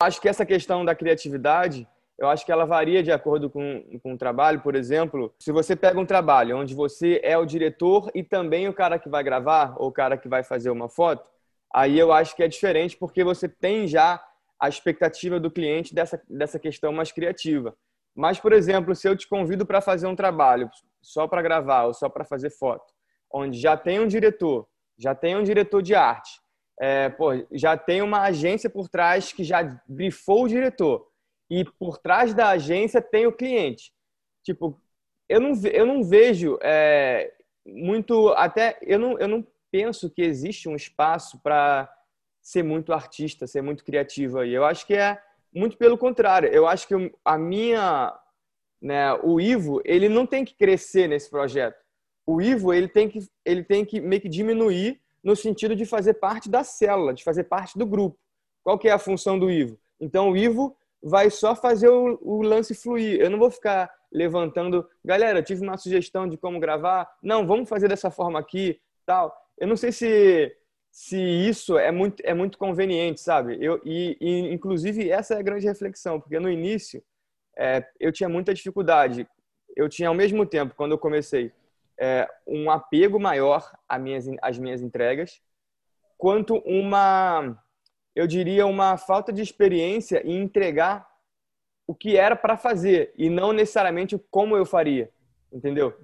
Acho que essa questão da criatividade, eu acho que ela varia de acordo com, com o trabalho. Por exemplo, se você pega um trabalho onde você é o diretor e também o cara que vai gravar ou o cara que vai fazer uma foto, aí eu acho que é diferente porque você tem já a expectativa do cliente dessa, dessa questão mais criativa. Mas, por exemplo, se eu te convido para fazer um trabalho só para gravar ou só para fazer foto, onde já tem um diretor, já tem um diretor de arte, é, pô, já tem uma agência por trás que já brifou o diretor e por trás da agência tem o cliente. Tipo, eu não, eu não vejo é, muito, até eu não, eu não penso que existe um espaço para ser muito artista, ser muito criativo aí. Eu acho que é muito pelo contrário. Eu acho que a minha, né, o Ivo, ele não tem que crescer nesse projeto. O Ivo, ele tem que, ele tem que meio que diminuir no sentido de fazer parte da célula, de fazer parte do grupo. Qual que é a função do Ivo? Então, o Ivo vai só fazer o, o lance fluir. Eu não vou ficar levantando, galera, tive uma sugestão de como gravar. Não, vamos fazer dessa forma aqui, tal. Eu não sei se se isso é muito, é muito conveniente, sabe? Eu, e, e, inclusive, essa é a grande reflexão, porque no início é, eu tinha muita dificuldade. Eu tinha, ao mesmo tempo, quando eu comecei, é, um apego maior às minhas, às minhas entregas, quanto uma, eu diria, uma falta de experiência em entregar o que era para fazer e não necessariamente como eu faria, entendeu?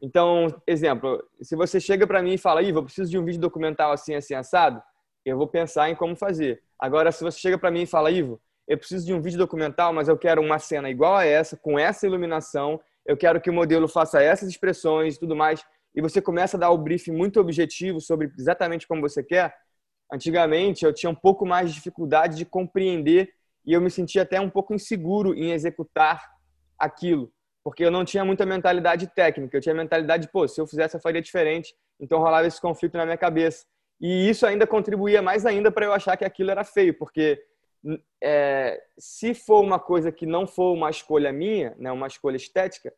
Então, exemplo, se você chega para mim e fala, Ivo, eu preciso de um vídeo documental assim, assim, assado, eu vou pensar em como fazer. Agora, se você chega para mim e fala, Ivo, eu preciso de um vídeo documental, mas eu quero uma cena igual a essa, com essa iluminação, eu quero que o modelo faça essas expressões e tudo mais, e você começa a dar o briefing muito objetivo sobre exatamente como você quer, antigamente eu tinha um pouco mais de dificuldade de compreender e eu me sentia até um pouco inseguro em executar aquilo porque eu não tinha muita mentalidade técnica, eu tinha mentalidade de, pô, se eu fizesse eu faria diferente, então rolava esse conflito na minha cabeça. E isso ainda contribuía mais ainda para eu achar que aquilo era feio, porque é, se for uma coisa que não for uma escolha minha, né, uma escolha estética,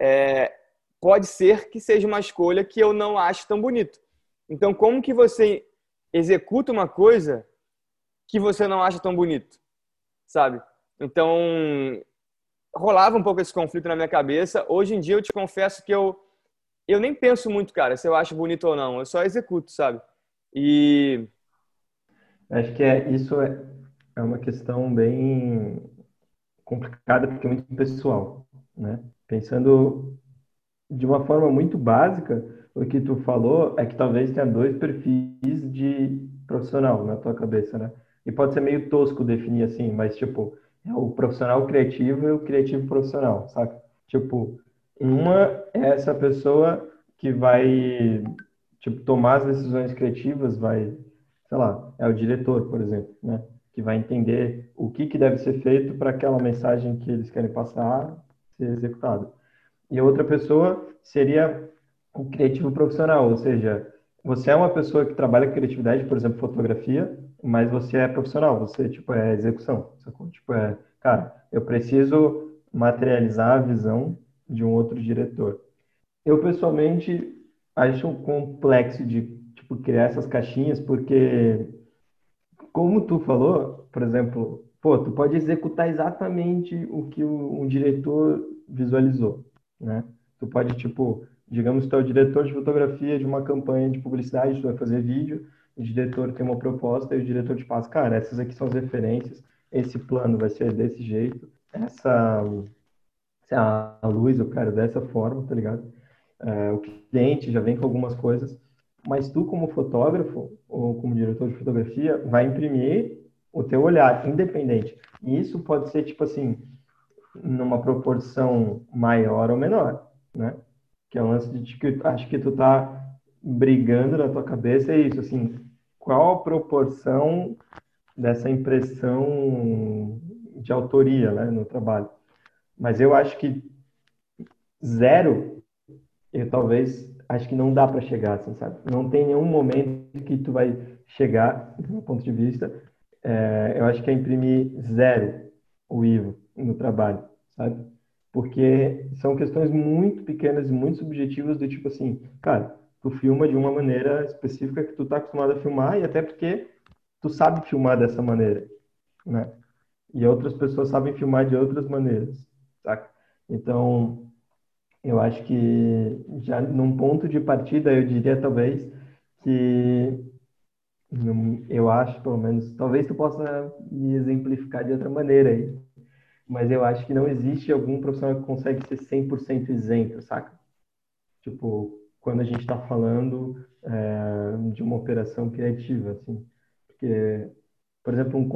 é, pode ser que seja uma escolha que eu não acho tão bonito. Então, como que você executa uma coisa que você não acha tão bonito, sabe? Então, rolava um pouco esse conflito na minha cabeça. Hoje em dia eu te confesso que eu eu nem penso muito, cara, se eu acho bonito ou não. Eu só executo, sabe? E acho que é isso é, é uma questão bem complicada porque é muito pessoal, né? Pensando de uma forma muito básica, o que tu falou é que talvez tenha dois perfis de profissional na tua cabeça, né? E pode ser meio tosco definir assim, mas tipo, é o profissional criativo e o criativo profissional, saca? Tipo, uma é essa pessoa que vai, tipo, tomar as decisões criativas, vai, sei lá, é o diretor, por exemplo, né? Que vai entender o que, que deve ser feito para aquela mensagem que eles querem passar ser executada. E outra pessoa seria o criativo profissional, ou seja, você é uma pessoa que trabalha com criatividade, por exemplo, fotografia, mas você é profissional, você tipo é execução, sacou? Tipo é, cara, eu preciso materializar a visão de um outro diretor. Eu pessoalmente acho complexo de tipo criar essas caixinhas porque como tu falou, por exemplo, pô, tu pode executar exatamente o que o, um diretor visualizou, né? Tu pode tipo, digamos que tu é o diretor de fotografia de uma campanha de publicidade, tu vai fazer vídeo, o diretor tem uma proposta e o diretor te passa, cara, essas aqui são as referências, esse plano vai ser desse jeito, essa, a luz eu quero dessa forma, tá ligado? É, o cliente já vem com algumas coisas, mas tu como fotógrafo ou como diretor de fotografia vai imprimir o teu olhar independente. E isso pode ser tipo assim, numa proporção maior ou menor, né? Que é um lance de que acho que tu tá brigando na tua cabeça é isso, assim, qual a proporção dessa impressão de autoria né, no trabalho. Mas eu acho que zero, eu talvez, acho que não dá para chegar, assim, sabe? Não tem nenhum momento que tu vai chegar, do meu ponto de vista, é, eu acho que é imprimir zero o Ivo no trabalho, sabe? Porque são questões muito pequenas e muito subjetivas do tipo assim, cara, tu filma de uma maneira específica que tu tá acostumado a filmar e até porque tu sabe filmar dessa maneira, né? e outras pessoas sabem filmar de outras maneiras, saca? Então, eu acho que já num ponto de partida, eu diria talvez que eu acho, pelo menos, talvez tu possa me exemplificar de outra maneira aí, mas eu acho que não existe algum profissional que consegue ser 100% isento, saca? Tipo, quando a gente está falando é, de uma operação criativa, assim, porque, por exemplo, um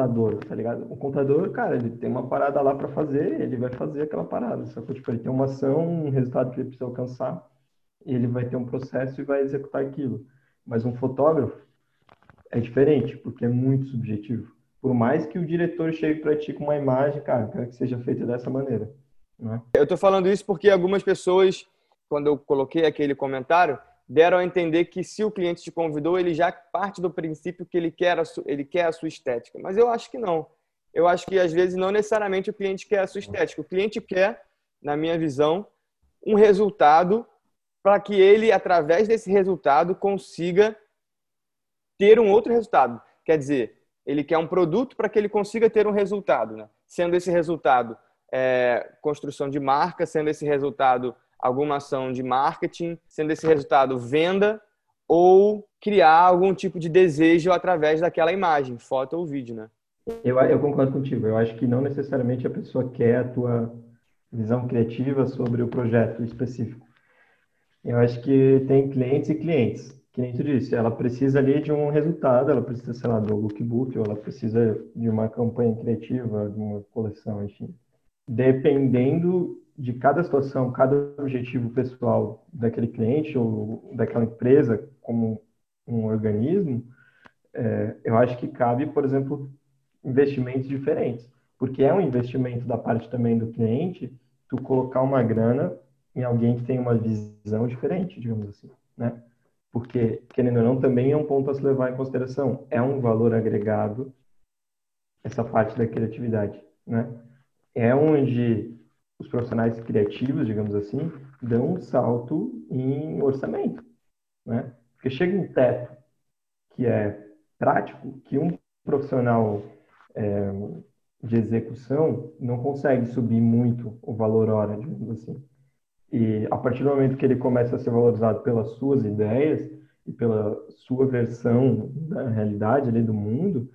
contador, tá ligado? O contador, cara, ele tem uma parada lá para fazer, ele vai fazer aquela parada, só que tipo, ele tem uma ação, um resultado que ele precisa alcançar, ele vai ter um processo e vai executar aquilo. Mas um fotógrafo é diferente, porque é muito subjetivo. Por mais que o diretor chegue para ti com uma imagem, cara, quero que seja feita dessa maneira. Né? Eu estou falando isso porque algumas pessoas, quando eu coloquei aquele comentário, deram a entender que se o cliente te convidou, ele já parte do princípio que ele quer a, su, ele quer a sua estética. Mas eu acho que não. Eu acho que às vezes não necessariamente o cliente quer a sua estética. O cliente quer, na minha visão, um resultado para que ele, através desse resultado, consiga ter um outro resultado. Quer dizer, ele quer um produto para que ele consiga ter um resultado, né? sendo esse resultado é, construção de marca, sendo esse resultado alguma ação de marketing, sendo esse resultado venda ou criar algum tipo de desejo através daquela imagem, foto ou vídeo, né? Eu, eu concordo contigo. Eu acho que não necessariamente a pessoa quer a tua visão criativa sobre o projeto específico. Eu acho que tem clientes e clientes. Que nem tu disse, ela precisa ali de um resultado, ela precisa, sei lá, do lookbook, ou ela precisa de uma campanha criativa, de uma coleção, enfim. Dependendo de cada situação, cada objetivo pessoal daquele cliente ou daquela empresa como um organismo, é, eu acho que cabe, por exemplo, investimentos diferentes, porque é um investimento da parte também do cliente tu colocar uma grana em alguém que tem uma visão diferente, digamos assim, né? Porque, querendo ou não, também é um ponto a se levar em consideração. É um valor agregado essa parte da criatividade, né? É onde os profissionais criativos, digamos assim, dão um salto em orçamento, né? Porque chega um teto que é prático, que um profissional é, de execução não consegue subir muito o valor hora, digamos assim. E a partir do momento que ele começa a ser valorizado pelas suas ideias e pela sua versão da realidade ali do mundo,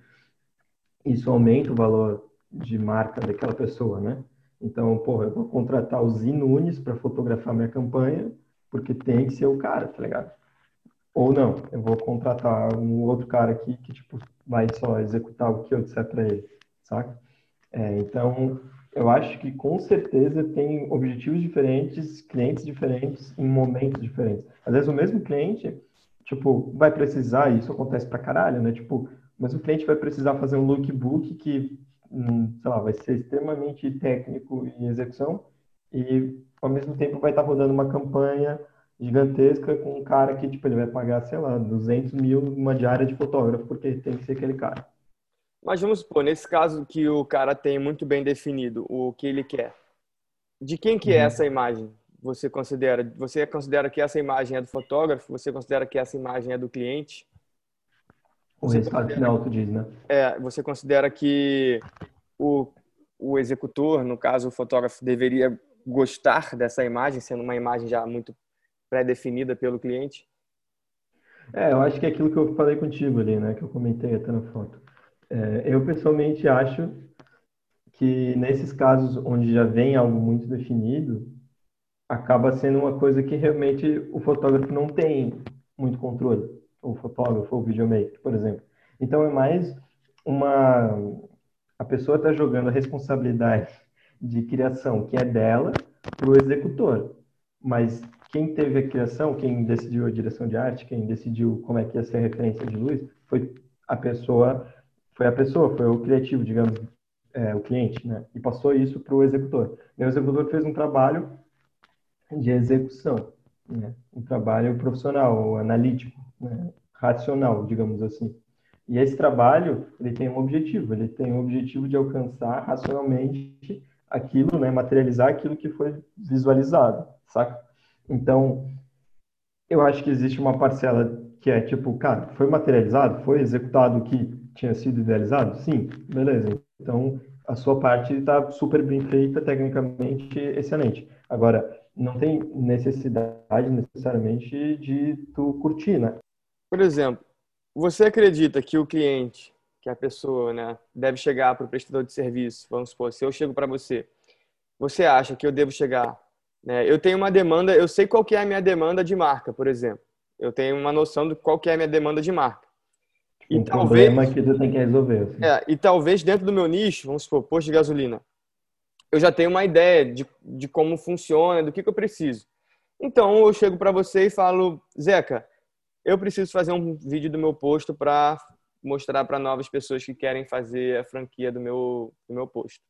isso aumenta o valor de marca daquela pessoa, né? Então, porra, eu vou contratar o Zi Nunes para fotografar minha campanha, porque tem que ser o cara, tá ligado? Ou não, eu vou contratar um outro cara aqui que, tipo, vai só executar o que eu disser para ele, saca? É, então, eu acho que com certeza tem objetivos diferentes, clientes diferentes, em momentos diferentes. Às vezes o mesmo cliente, tipo, vai precisar, isso acontece pra caralho, né? Tipo, o mesmo cliente vai precisar fazer um lookbook que sei lá, vai ser extremamente técnico em execução e ao mesmo tempo vai estar rodando uma campanha gigantesca com um cara que, tipo, ele vai pagar, sei lá, 200 mil numa diária de fotógrafo, porque tem que ser aquele cara. Mas vamos supor, nesse caso que o cara tem muito bem definido o que ele quer, de quem que é uhum. essa imagem? Você considera, você considera que essa imagem é do fotógrafo? Você considera que essa imagem é do cliente? O resultado final, tu diz, né? É, você considera que o, o executor, no caso o fotógrafo, deveria gostar dessa imagem, sendo uma imagem já muito pré-definida pelo cliente? É, eu acho que é aquilo que eu falei contigo ali, né? Que eu comentei até na foto. É, eu pessoalmente acho que nesses casos onde já vem algo muito definido, acaba sendo uma coisa que realmente o fotógrafo não tem muito controle o fotógrafo ou videomaker, por exemplo. Então é mais uma a pessoa está jogando a responsabilidade de criação que é dela para o executor, mas quem teve a criação, quem decidiu a direção de arte, quem decidiu como é que ia ser a referência de luz, foi a pessoa, foi a pessoa, foi o criativo, digamos, é, o cliente, né? E passou isso para o executor. E o executor fez um trabalho de execução, né? um trabalho profissional, analítico né, racional, digamos assim. E esse trabalho, ele tem um objetivo, ele tem o um objetivo de alcançar racionalmente aquilo, né, materializar aquilo que foi visualizado, saca? Então, eu acho que existe uma parcela que é tipo, cara, foi materializado, foi executado o que tinha sido idealizado? Sim, beleza. Então, a sua parte está super bem feita, tecnicamente excelente. Agora, não tem necessidade necessariamente de tu curtir, né? Por exemplo, você acredita que o cliente, que a pessoa, né, deve chegar para o prestador de serviço? Vamos supor, se eu chego para você, você acha que eu devo chegar? Né, eu tenho uma demanda, eu sei qual que é a minha demanda de marca, por exemplo. Eu tenho uma noção de qual que é a minha demanda de marca. E um talvez, problema que tu tem que resolver. Assim. É, e talvez dentro do meu nicho, vamos supor, posto de gasolina, eu já tenho uma ideia de, de como funciona, do que, que eu preciso. Então eu chego para você e falo, Zeca, eu preciso fazer um vídeo do meu posto para mostrar para novas pessoas que querem fazer a franquia do meu, do meu posto.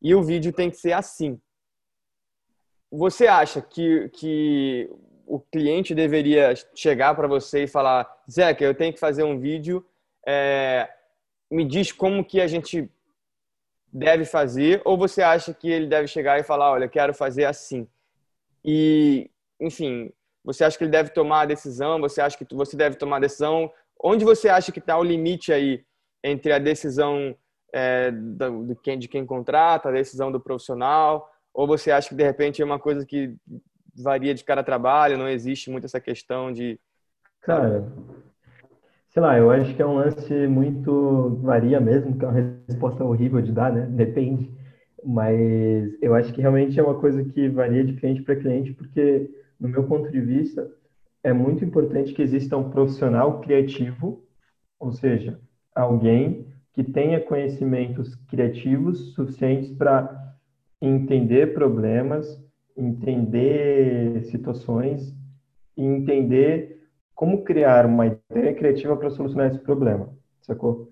E o vídeo tem que ser assim. Você acha que, que o cliente deveria chegar para você e falar, Zeca, eu tenho que fazer um vídeo é, me diz como que a gente deve fazer, ou você acha que ele deve chegar e falar, olha, quero fazer assim? E, enfim, você acha que ele deve tomar a decisão? Você acha que você deve tomar a decisão? Onde você acha que está o limite aí entre a decisão é, de, quem, de quem contrata, a decisão do profissional? Ou você acha que, de repente, é uma coisa que varia de cada trabalho, não existe muito essa questão de... Cara, Sei lá, eu acho que é um lance muito. varia mesmo, que é uma resposta horrível de dar, né? Depende. Mas eu acho que realmente é uma coisa que varia de cliente para cliente, porque, no meu ponto de vista, é muito importante que exista um profissional criativo, ou seja, alguém que tenha conhecimentos criativos suficientes para entender problemas, entender situações e entender como criar uma ideia criativa para solucionar esse problema, sacou?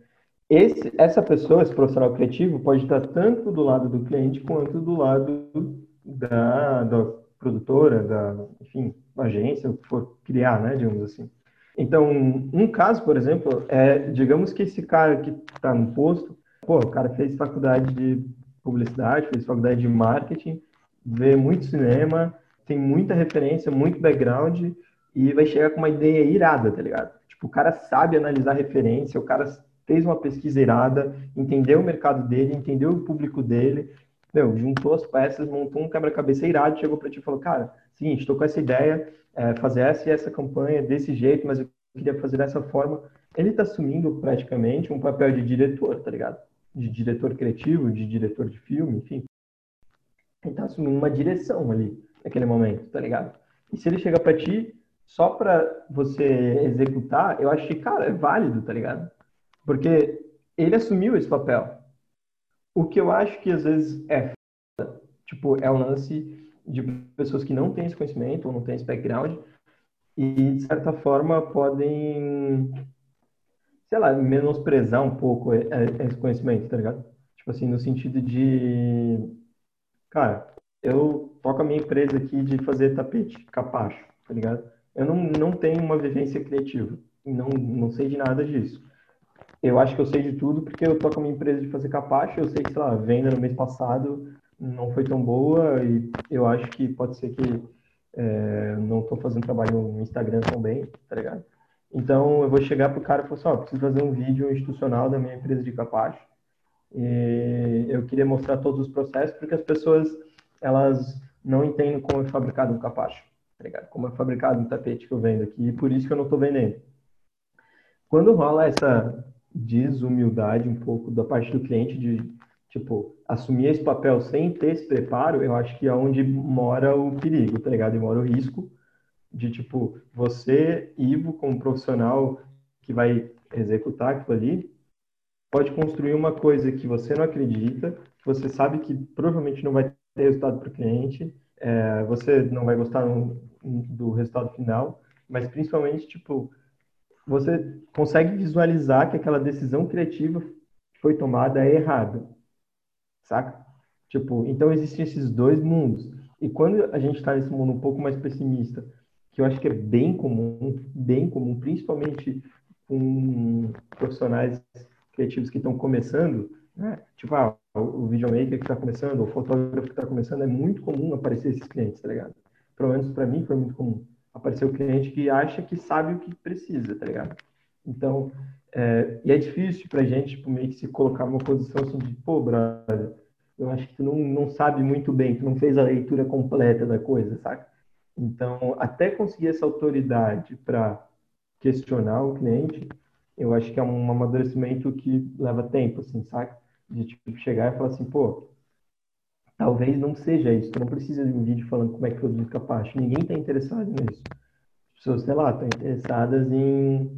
Esse, essa pessoa, esse profissional criativo, pode estar tanto do lado do cliente quanto do lado da, da produtora, da, enfim, agência, o que for criar, né, digamos assim. Então, um caso, por exemplo, é, digamos que esse cara que está no posto, pô, o cara fez faculdade de publicidade, fez faculdade de marketing, vê muito cinema, tem muita referência, muito background, e vai chegar com uma ideia irada, tá ligado? Tipo, o cara sabe analisar referência, o cara fez uma pesquisa irada, entendeu o mercado dele, entendeu o público dele, meu, juntou as peças, montou um quebra-cabeça irado, chegou para ti e falou, cara, seguinte, estou com essa ideia, é, fazer essa e essa campanha desse jeito, mas eu queria fazer dessa forma. Ele está assumindo praticamente um papel de diretor, tá ligado? De diretor criativo, de diretor de filme, enfim. Ele está assumindo uma direção ali, naquele momento, tá ligado? E se ele chega para ti só para você executar, eu acho que, cara, é válido, tá ligado? Porque ele assumiu esse papel. O que eu acho que às vezes é tipo, é um lance de pessoas que não têm esse conhecimento ou não têm esse background e, de certa forma, podem, sei lá, menosprezar um pouco esse conhecimento, tá ligado? Tipo assim, no sentido de, cara, eu toco a minha empresa aqui de fazer tapete, capacho, tá ligado? eu não, não tenho uma vivência criativa. Não, não sei de nada disso. Eu acho que eu sei de tudo porque eu toco a minha empresa de fazer capacho. Eu sei que, sei lá, a venda no mês passado não foi tão boa e eu acho que pode ser que é, não estou fazendo trabalho no Instagram tão bem, tá ligado? Então eu vou chegar pro cara e falar assim, ó, preciso fazer um vídeo institucional da minha empresa de capacho. E eu queria mostrar todos os processos porque as pessoas elas não entendem como é fabricado um capacho tá ligado? Como é fabricado um tapete que eu vendo aqui, e por isso que eu não estou vendendo. Quando rola essa desumildade um pouco da parte do cliente de, tipo, assumir esse papel sem ter esse preparo, eu acho que é onde mora o perigo, tá ligado? E mora o risco de, tipo, você, Ivo, como profissional que vai executar aquilo ali, pode construir uma coisa que você não acredita, que você sabe que provavelmente não vai ter resultado para o cliente, é, você não vai gostar do resultado final, mas principalmente, tipo, você consegue visualizar que aquela decisão criativa que foi tomada é errada, saca? Tipo, então existem esses dois mundos. E quando a gente está nesse mundo um pouco mais pessimista, que eu acho que é bem comum, bem comum, principalmente com profissionais criativos que estão começando, né? Tipo, ah, o videomaker que está começando, o fotógrafo que está começando, é muito comum aparecer esses clientes, tá ligado? Pelo menos para mim foi muito comum. Aparecer o cliente que acha que sabe o que precisa, tá ligado? Então, É, e é difícil pra gente, tipo, meio que se colocar numa posição assim de, pô, brother, eu acho que tu não, não sabe muito bem, tu não fez a leitura completa da coisa, saca? Então, até conseguir essa autoridade para questionar o cliente, eu acho que é um amadurecimento que leva tempo, assim, saca? De tipo, chegar e falar assim, pô, talvez não seja isso, tu não precisa de um vídeo falando como é que produz capacho, ninguém está interessado nisso. As pessoas, sei lá, estão interessadas em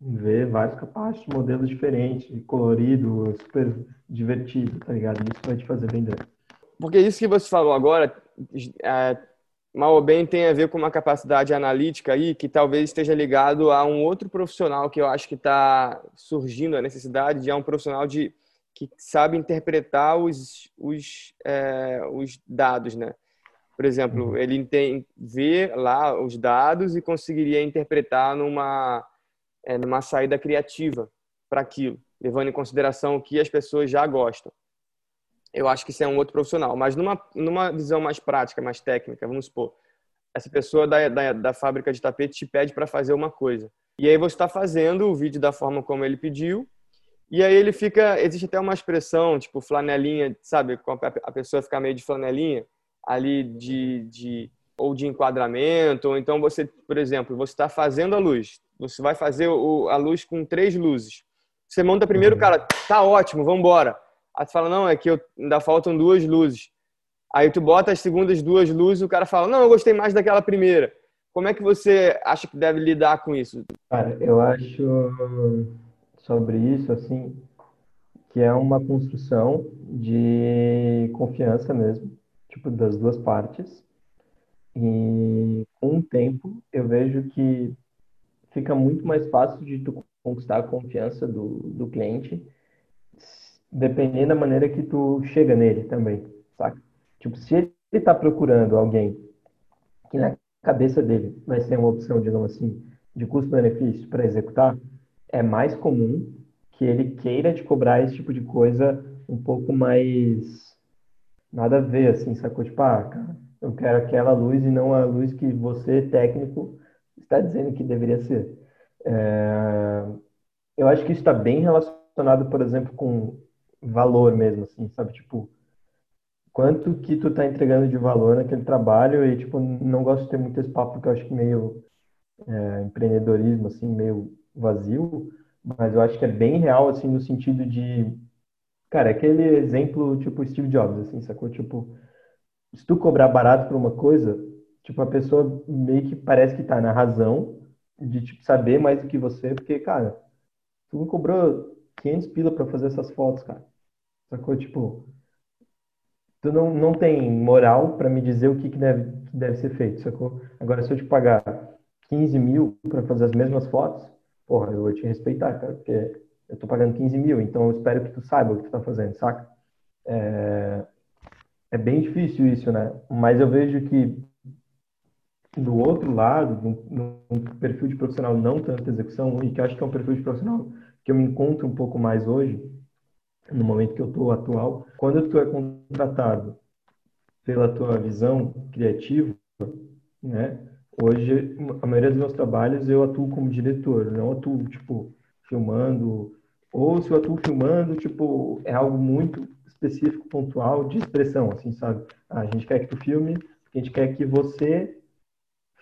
ver vários capachos, modelos diferentes, colorido, super divertido, tá ligado? Isso vai te fazer vender. Porque isso que você falou agora, é, mal ou bem, tem a ver com uma capacidade analítica aí que talvez esteja ligado a um outro profissional que eu acho que está surgindo a necessidade de é um profissional de que sabe interpretar os, os, é, os dados, né? Por exemplo, uhum. ele tem, vê lá os dados e conseguiria interpretar numa é, numa saída criativa para aquilo, levando em consideração o que as pessoas já gostam. Eu acho que isso é um outro profissional, mas numa, numa visão mais prática, mais técnica, vamos supor, essa pessoa da, da, da fábrica de tapete te pede para fazer uma coisa. E aí você está fazendo o vídeo da forma como ele pediu, e aí ele fica. Existe até uma expressão, tipo flanelinha, sabe? A pessoa fica meio de flanelinha ali de, de ou de enquadramento, ou então você, por exemplo, você está fazendo a luz, você vai fazer o, a luz com três luzes. Você monta primeiro, uhum. cara, tá ótimo, vamos embora. Aí tu fala, não, é que eu, ainda faltam duas luzes. Aí tu bota as segundas duas luzes, o cara fala, não, eu gostei mais daquela primeira. Como é que você acha que deve lidar com isso? Cara, eu acho sobre isso, assim, que é uma construção de confiança mesmo, tipo, das duas partes. E com o tempo, eu vejo que fica muito mais fácil de tu conquistar a confiança do, do cliente, dependendo da maneira que tu chega nele também, saca? Tipo, se ele está procurando alguém que na cabeça dele vai ser uma opção, digamos assim, de custo-benefício para executar, é mais comum que ele queira te cobrar esse tipo de coisa um pouco mais nada a ver, assim, sacou? Tipo, ah, cara, eu quero aquela luz e não a luz que você, técnico, está dizendo que deveria ser. É... Eu acho que isso está bem relacionado, por exemplo, com valor mesmo, assim, sabe? Tipo, quanto que tu tá entregando de valor naquele trabalho e, tipo, não gosto de ter muito esse papo porque eu acho que meio é, empreendedorismo, assim, meio vazio, mas eu acho que é bem real, assim, no sentido de, cara, aquele exemplo, tipo, Steve Jobs, assim, sacou? Tipo, se tu cobrar barato por uma coisa, tipo, a pessoa meio que parece que tá na razão de, tipo, saber mais do que você, porque, cara, tu me cobrou 500 pila para fazer essas fotos, cara. Sacou? Tipo, tu não, não tem moral para me dizer o que, que, deve, que deve ser feito, sacou? Agora, se eu te pagar 15 mil para fazer as mesmas fotos, porra, eu vou te respeitar, cara, porque eu tô pagando 15 mil, então eu espero que tu saiba o que tu tá fazendo, saca? É, é bem difícil isso, né? Mas eu vejo que do outro lado, no perfil de profissional não tanto execução, e que acho que é um perfil de profissional que eu me encontro um pouco mais hoje, no momento que eu estou atual, quando tu é contratado pela tua visão criativa, né? Hoje, a maioria dos meus trabalhos eu atuo como diretor, não atuo, tipo, filmando, ou se eu atuo filmando, tipo, é algo muito específico, pontual, de expressão, assim, sabe? Ah, a gente quer que tu filme, a gente quer que você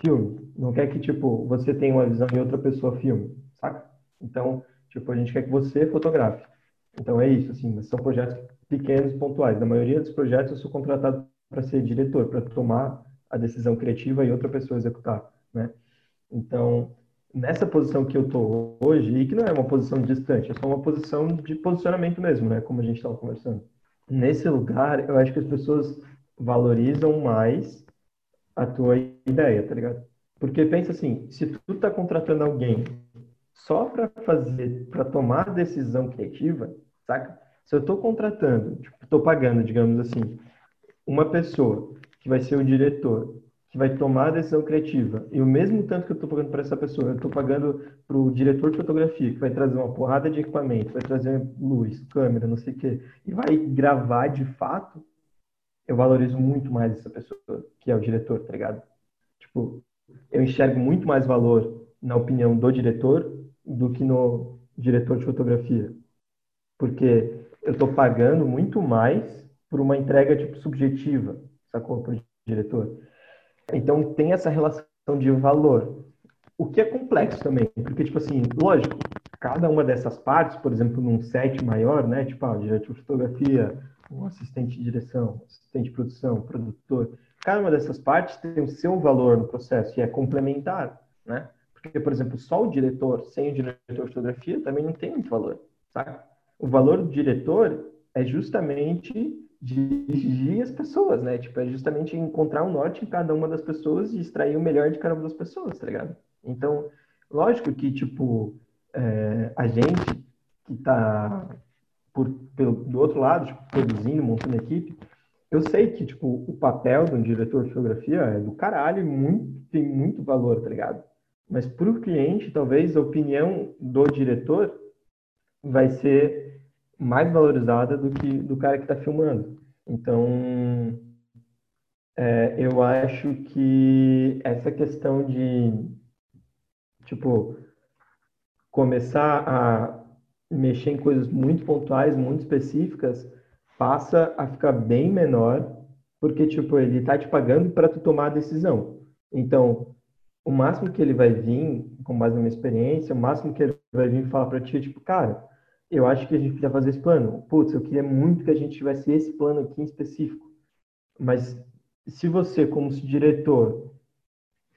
filme, não quer que, tipo, você tenha uma visão e outra pessoa filme, saca? Então, tipo, a gente quer que você fotografe. Então, é isso, assim, são projetos pequenos, pontuais. Na maioria dos projetos, eu sou contratado para ser diretor, para tomar a decisão criativa e outra pessoa executar, né? Então, nessa posição que eu tô hoje, e que não é uma posição distante, é só uma posição de posicionamento mesmo, né? Como a gente estava conversando. Nesse lugar, eu acho que as pessoas valorizam mais a tua ideia, tá ligado? Porque pensa assim, se tu tá contratando alguém só para fazer, para tomar decisão criativa, saca? Se eu tô contratando, tipo, tô pagando, digamos assim, uma pessoa que vai ser o diretor, que vai tomar a decisão criativa, e o mesmo tanto que eu estou pagando para essa pessoa, eu estou pagando para o diretor de fotografia, que vai trazer uma porrada de equipamento, vai trazer luz, câmera, não sei o quê, e vai gravar de fato, eu valorizo muito mais essa pessoa, que é o diretor, tá ligado? Tipo, eu enxergo muito mais valor na opinião do diretor do que no, diretor de fotografia? Porque eu estou pagando muito mais por uma entrega tipo subjetiva, sacou? Para o diretor. Então tem essa relação de valor. O que é complexo também, porque, tipo assim, lógico, cada uma dessas partes, por exemplo, num set maior, né? Tipo, ah, diretor de fotografia, um assistente de direção, assistente de produção, produtor. Cada uma dessas partes tem o seu valor no processo e é complementar, né? Porque, por exemplo, só o diretor sem o diretor de fotografia também não tem muito valor? O valor do diretor é justamente dirigir as pessoas, né? Tipo, é justamente encontrar um norte em cada uma das pessoas e extrair o melhor de cada uma das pessoas, tá ligado? Então, lógico que, tipo, é, a gente que está do outro lado, tipo, produzindo, montando equipe, eu sei que, tipo, o papel de um diretor de fotografia é do caralho, muito, tem muito valor, tá ligado? Mas para o cliente, talvez a opinião do diretor vai ser mais valorizada do que do cara que está filmando. Então, é, eu acho que essa questão de, tipo, começar a mexer em coisas muito pontuais, muito específicas, passa a ficar bem menor, porque, tipo, ele está te pagando para tu tomar a decisão. Então, o máximo que ele vai vir, com base na minha experiência, o máximo que ele vai vir falar para ti é, tipo, cara, eu acho que a gente podia fazer esse plano. Putz, eu queria muito que a gente tivesse esse plano aqui em específico. Mas se você, como diretor,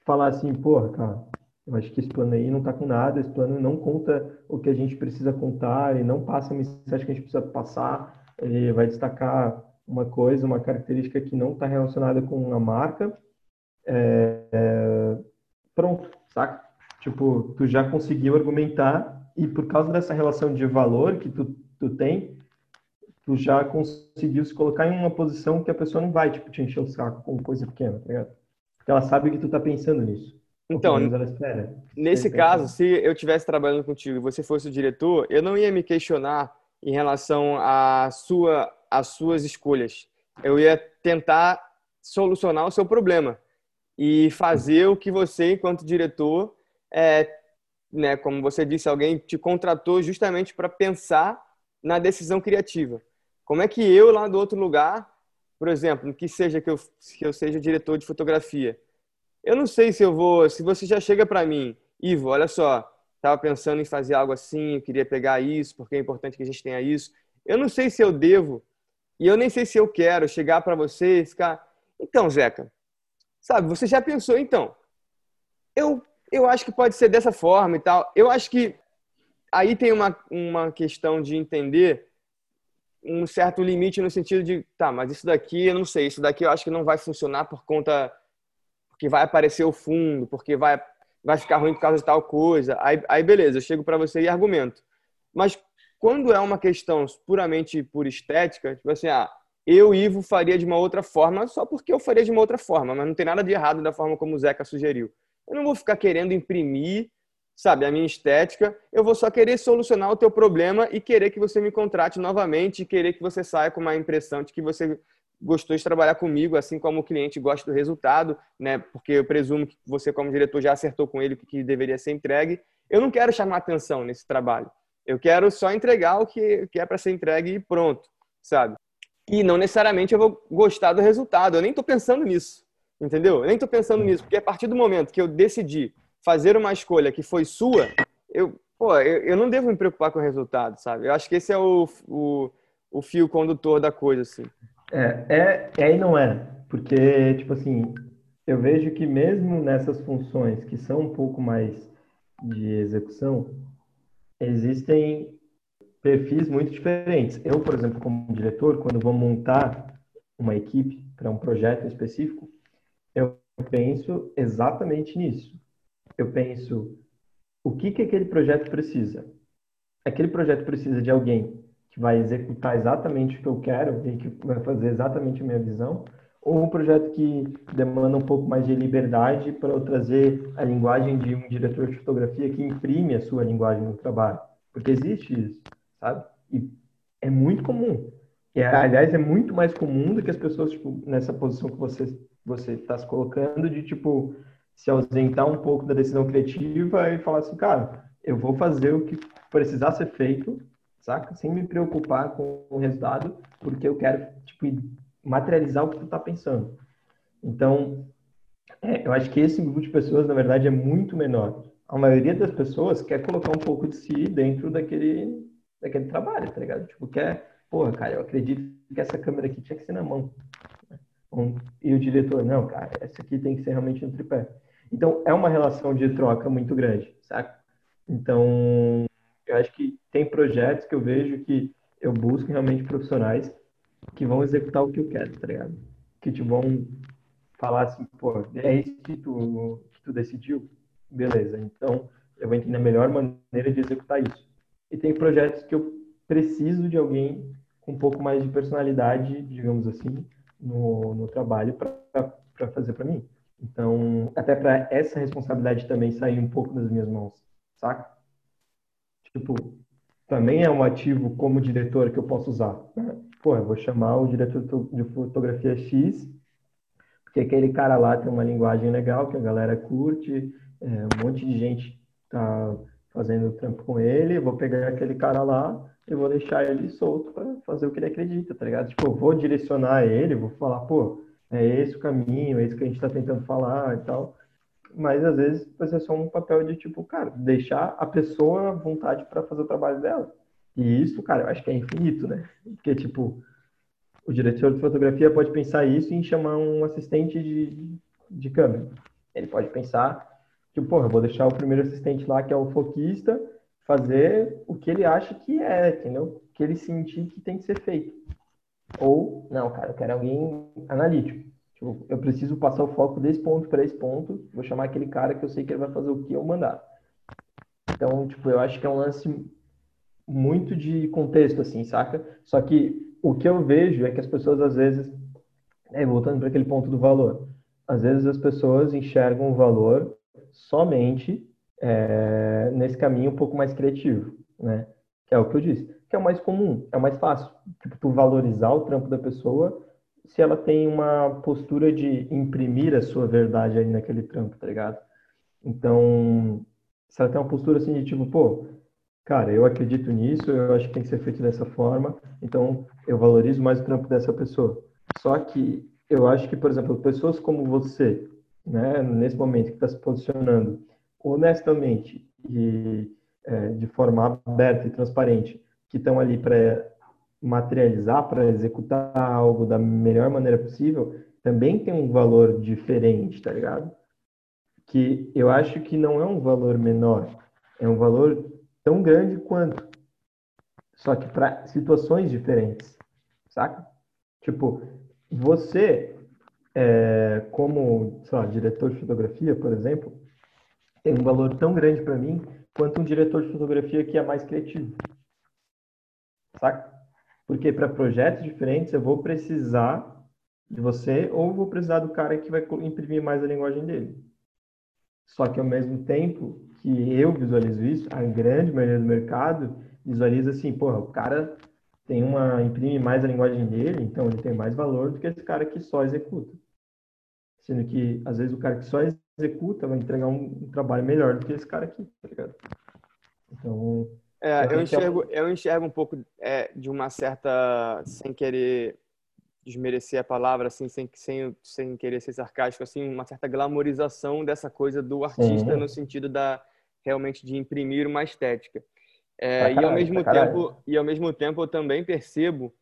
falar assim, porra, cara, eu acho que esse plano aí não está com nada, esse plano não conta o que a gente precisa contar e não passa a mensagem que a gente precisa passar, ele vai destacar uma coisa, uma característica que não está relacionada com a marca. É, é, pronto, saca? Tipo, tu já conseguiu argumentar e por causa dessa relação de valor que tu, tu tem, tu já conseguiu se colocar em uma posição que a pessoa não vai, tipo, te encher o saco com coisa pequena, tá ligado? Porque ela sabe que tu tá pensando nisso. Então, nesse caso, se eu estivesse trabalhando contigo e você fosse o diretor, eu não ia me questionar em relação à sua, às suas escolhas. Eu ia tentar solucionar o seu problema e fazer o que você, enquanto diretor, é, né, como você disse, alguém te contratou justamente para pensar na decisão criativa. Como é que eu, lá do outro lugar, por exemplo, que seja que eu, que eu seja diretor de fotografia, eu não sei se eu vou, se você já chega para mim, Ivo, olha só, estava pensando em fazer algo assim, queria pegar isso, porque é importante que a gente tenha isso. Eu não sei se eu devo, e eu nem sei se eu quero chegar para você e ficar, então, Zeca, sabe, você já pensou, então, eu, eu acho que pode ser dessa forma e tal. Eu acho que aí tem uma, uma questão de entender um certo limite no sentido de, tá, mas isso daqui eu não sei, isso daqui eu acho que não vai funcionar por conta porque vai aparecer o fundo, porque vai, vai ficar ruim por causa de tal coisa. Aí, aí beleza, eu chego para você e argumento. Mas quando é uma questão puramente por estética, tipo assim, ah, eu, Ivo, faria de uma outra forma só porque eu faria de uma outra forma, mas não tem nada de errado da forma como o Zeca sugeriu. Eu não vou ficar querendo imprimir, sabe, a minha estética, eu vou só querer solucionar o teu problema e querer que você me contrate novamente e querer que você saia com uma impressão de que você gostou de trabalhar comigo, assim como o cliente gosta do resultado, né? Porque eu presumo que você, como diretor, já acertou com ele o que deveria ser entregue. Eu não quero chamar atenção nesse trabalho. Eu quero só entregar o que, que é para ser entregue e pronto, sabe? E não necessariamente eu vou gostar do resultado. Eu nem estou pensando nisso, entendeu? Eu nem estou pensando nisso, porque a partir do momento que eu decidi fazer uma escolha que foi sua, eu, pô, eu, eu não devo me preocupar com o resultado, sabe? Eu acho que esse é o, o, o fio condutor da coisa, assim. É, é, é e não é, porque, tipo assim, eu vejo que mesmo nessas funções que são um pouco mais de execução, existem perfis muito diferentes. Eu, por exemplo, como diretor, quando vou montar uma equipe para um projeto específico, eu penso exatamente nisso. Eu penso o que que aquele projeto precisa. Aquele projeto precisa de alguém que vai executar exatamente o que eu quero que vai fazer exatamente a minha visão, ou um projeto que demanda um pouco mais de liberdade para eu trazer a linguagem de um diretor de fotografia que imprime a sua linguagem no trabalho. Porque existe isso, sabe? E é muito comum. E, aliás, é muito mais comum do que as pessoas, tipo, nessa posição que você você está se colocando, de, tipo, se ausentar um pouco da decisão criativa e falar assim, cara, eu vou fazer o que precisar ser feito, saca? Sem me preocupar com o resultado, porque eu quero, tipo, materializar o que tu tá pensando. Então, é, eu acho que esse grupo de pessoas, na verdade, é muito menor. A maioria das pessoas quer colocar um pouco de si dentro daquele, daquele trabalho, tá ligado? Tipo, quer, porra, cara, eu acredito que essa câmera aqui tinha que ser na mão. E o diretor, não, cara, essa aqui tem que ser realmente no tripé. Então, é uma relação de troca muito grande, saca? Então, eu acho que tem projetos que eu vejo que eu busco realmente profissionais que vão executar o que eu quero, tá ligado? Que te vão falar assim, pô, é isso que tu, que tu decidiu? Beleza, então eu vou entender a melhor maneira de executar isso. E tem projetos que eu preciso de alguém com um pouco mais de personalidade, digamos assim, no, no trabalho para fazer para mim. Então, até para essa responsabilidade também sair um pouco das minhas mãos, saca? Tipo, também é um ativo como diretor que eu posso usar. Né? Pô, eu vou chamar o diretor de fotografia X, porque aquele cara lá tem uma linguagem legal que a galera curte, é, um monte de gente tá fazendo trampo com ele, vou pegar aquele cara lá e vou deixar ele solto para fazer o que ele acredita, tá ligado? Tipo, eu vou direcionar ele, vou falar, pô, é esse o caminho, é isso que a gente está tentando falar e tal. Mas às vezes vai ser só um papel de tipo, cara, deixar a pessoa à vontade para fazer o trabalho dela. E isso, cara, eu acho que é infinito, né? Porque, tipo, o diretor de fotografia pode pensar isso em chamar um assistente de, de câmera. Ele pode pensar, tipo, porra, eu vou deixar o primeiro assistente lá, que é o foquista, fazer o que ele acha que é, entendeu? O que ele sentir que tem que ser feito. Ou, não, cara, eu quero alguém analítico. Tipo, eu preciso passar o foco desse ponto para esse ponto, vou chamar aquele cara que eu sei que ele vai fazer o que eu mandar. Então, tipo, eu acho que é um lance muito de contexto, assim, saca? Só que o que eu vejo é que as pessoas, às vezes, é, voltando para aquele ponto do valor, às vezes as pessoas enxergam o valor somente é, nesse caminho um pouco mais criativo, né? Que é o que eu disse que é o mais comum, é o mais fácil. Tipo, tu valorizar o trampo da pessoa se ela tem uma postura de imprimir a sua verdade aí naquele trampo, tá ligado? Então, se ela tem uma postura assim de tipo, pô, cara, eu acredito nisso, eu acho que tem que ser feito dessa forma, então eu valorizo mais o trampo dessa pessoa. Só que eu acho que, por exemplo, pessoas como você, né, nesse momento que está se posicionando honestamente e é, de forma aberta e transparente, que estão ali para materializar, para executar algo da melhor maneira possível, também tem um valor diferente, tá ligado? Que eu acho que não é um valor menor, é um valor tão grande quanto. Só que para situações diferentes, saca? Tipo, você, é, como, sei lá, diretor de fotografia, por exemplo, tem um valor tão grande para mim quanto um diretor de fotografia que é mais criativo saca? Porque para projetos diferentes eu vou precisar de você ou vou precisar do cara que vai imprimir mais a linguagem dele. Só que ao mesmo tempo que eu visualizo isso, a grande maioria do mercado visualiza assim, porra, o cara tem uma imprime mais a linguagem dele, então ele tem mais valor do que esse cara que só executa. Sendo que às vezes o cara que só executa vai entregar um, um trabalho melhor do que esse cara aqui, tá ligado? Então, é, eu, enxergo, eu enxergo um pouco é, de uma certa, sem querer desmerecer a palavra, assim, sem, sem, sem querer ser sarcástico, assim, uma certa glamorização dessa coisa do artista uhum. no sentido da realmente de imprimir uma estética. É, e ao mesmo tempo, e ao mesmo tempo eu também percebo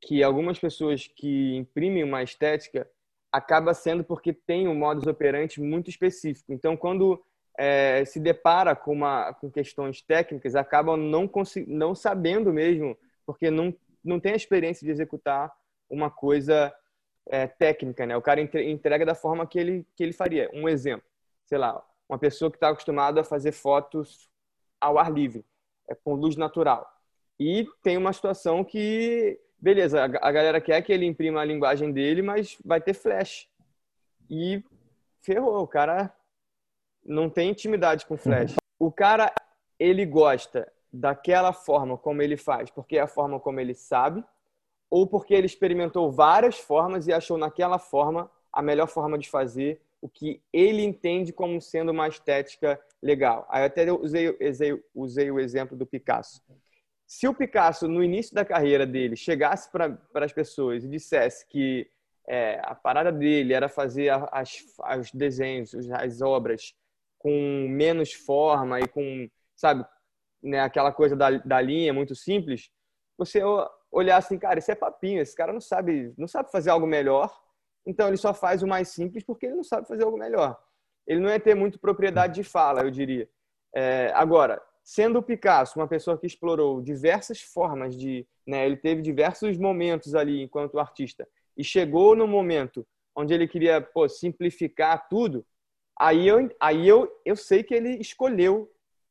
que algumas pessoas que imprimem uma estética acaba sendo porque tem um modus operandi muito específico. Então, quando é, se depara com, uma, com questões técnicas, acabam não, não sabendo mesmo, porque não, não tem a experiência de executar uma coisa é, técnica, né? O cara entrega da forma que ele, que ele faria. Um exemplo, sei lá, uma pessoa que está acostumada a fazer fotos ao ar livre, é, com luz natural. E tem uma situação que, beleza, a, galera quer que ele imprima a linguagem dele, mas vai ter flash. E ferrou, o cara não tem intimidade com Flash. O cara, ele gosta daquela forma como ele faz, porque é a forma como ele sabe, ou porque ele experimentou várias formas e achou naquela forma a melhor forma de fazer o que ele entende como sendo uma estética legal. Aí eu até usei, usei, usei o exemplo do Picasso. Se o Picasso, no início da carreira dele, chegasse para as pessoas e dissesse que é, a parada dele era fazer as, as desenhos, as obras com menos forma e com, sabe, né, aquela coisa da, da linha muito simples, você olhar assim, cara, isso é papinho, esse cara não sabe, não sabe fazer algo melhor, então ele só faz o mais simples porque ele não sabe fazer algo melhor. Ele não ia ter muito propriedade de fala, eu diria. É, agora, sendo o Picasso uma pessoa que explorou diversas formas de, né, ele teve diversos momentos ali enquanto artista e chegou no momento onde ele queria pô, simplificar tudo, aí eu, aí eu, eu sei que ele escolheu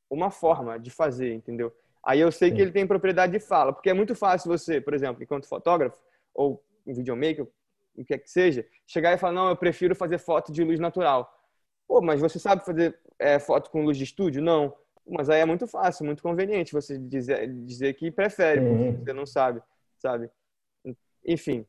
uma forma de fazer, entendeu? Aí eu sei Sim. que ele tem propriedade de fala, porque é muito fácil você, por exemplo, enquanto fotógrafo ou um videomaker, o que é que seja, chegar e falar, não, eu prefiro fazer foto de luz natural. Pô, mas você sabe fazer é, foto com luz de estúdio? Não. Mas aí é muito fácil, muito conveniente você dizer, dizer que prefere, Sim. porque você não sabe, sabe? Enfim,